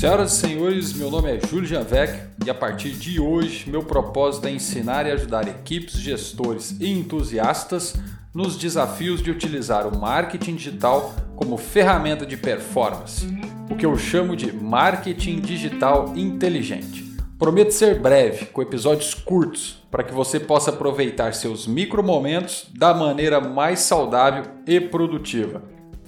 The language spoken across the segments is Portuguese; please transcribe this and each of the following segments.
Senhoras e senhores, meu nome é Júlio Janvec e a partir de hoje meu propósito é ensinar e ajudar equipes, gestores e entusiastas nos desafios de utilizar o marketing digital como ferramenta de performance, o que eu chamo de marketing digital inteligente. Prometo ser breve, com episódios curtos, para que você possa aproveitar seus micro momentos da maneira mais saudável e produtiva.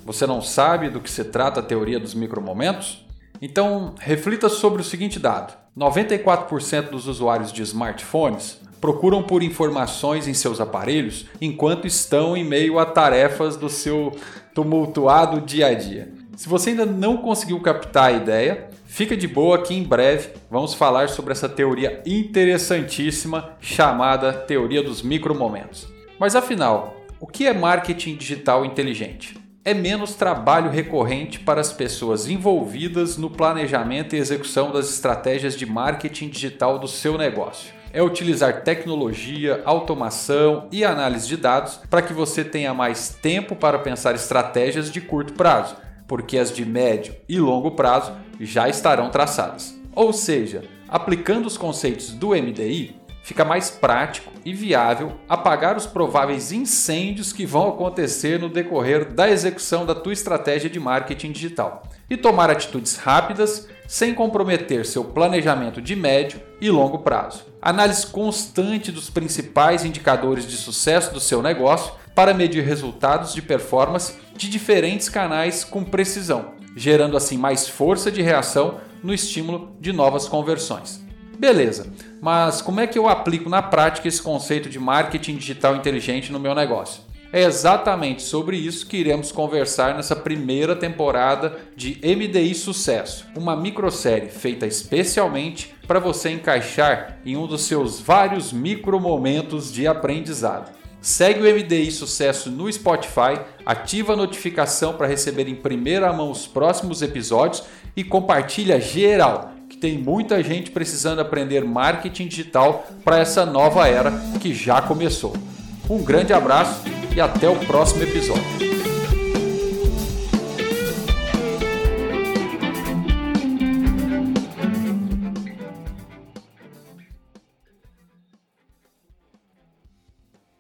Você não sabe do que se trata a teoria dos micromomentos? Então, reflita sobre o seguinte dado: 94% dos usuários de smartphones procuram por informações em seus aparelhos enquanto estão em meio a tarefas do seu tumultuado dia a dia. Se você ainda não conseguiu captar a ideia, fica de boa que em breve vamos falar sobre essa teoria interessantíssima chamada teoria dos micromomentos. Mas afinal, o que é marketing digital inteligente? É menos trabalho recorrente para as pessoas envolvidas no planejamento e execução das estratégias de marketing digital do seu negócio. É utilizar tecnologia, automação e análise de dados para que você tenha mais tempo para pensar estratégias de curto prazo, porque as de médio e longo prazo já estarão traçadas. Ou seja, aplicando os conceitos do MDI, fica mais prático e viável apagar os prováveis incêndios que vão acontecer no decorrer da execução da tua estratégia de marketing digital e tomar atitudes rápidas sem comprometer seu planejamento de médio e longo prazo. Análise constante dos principais indicadores de sucesso do seu negócio para medir resultados de performance de diferentes canais com precisão, gerando assim mais força de reação no estímulo de novas conversões. Beleza, mas como é que eu aplico na prática esse conceito de marketing digital inteligente no meu negócio? É exatamente sobre isso que iremos conversar nessa primeira temporada de MDI Sucesso, uma microsérie feita especialmente para você encaixar em um dos seus vários micromomentos de aprendizado. Segue o MDI Sucesso no Spotify, ativa a notificação para receber em primeira mão os próximos episódios e compartilha geral tem muita gente precisando aprender marketing digital para essa nova era que já começou. Um grande abraço e até o próximo episódio.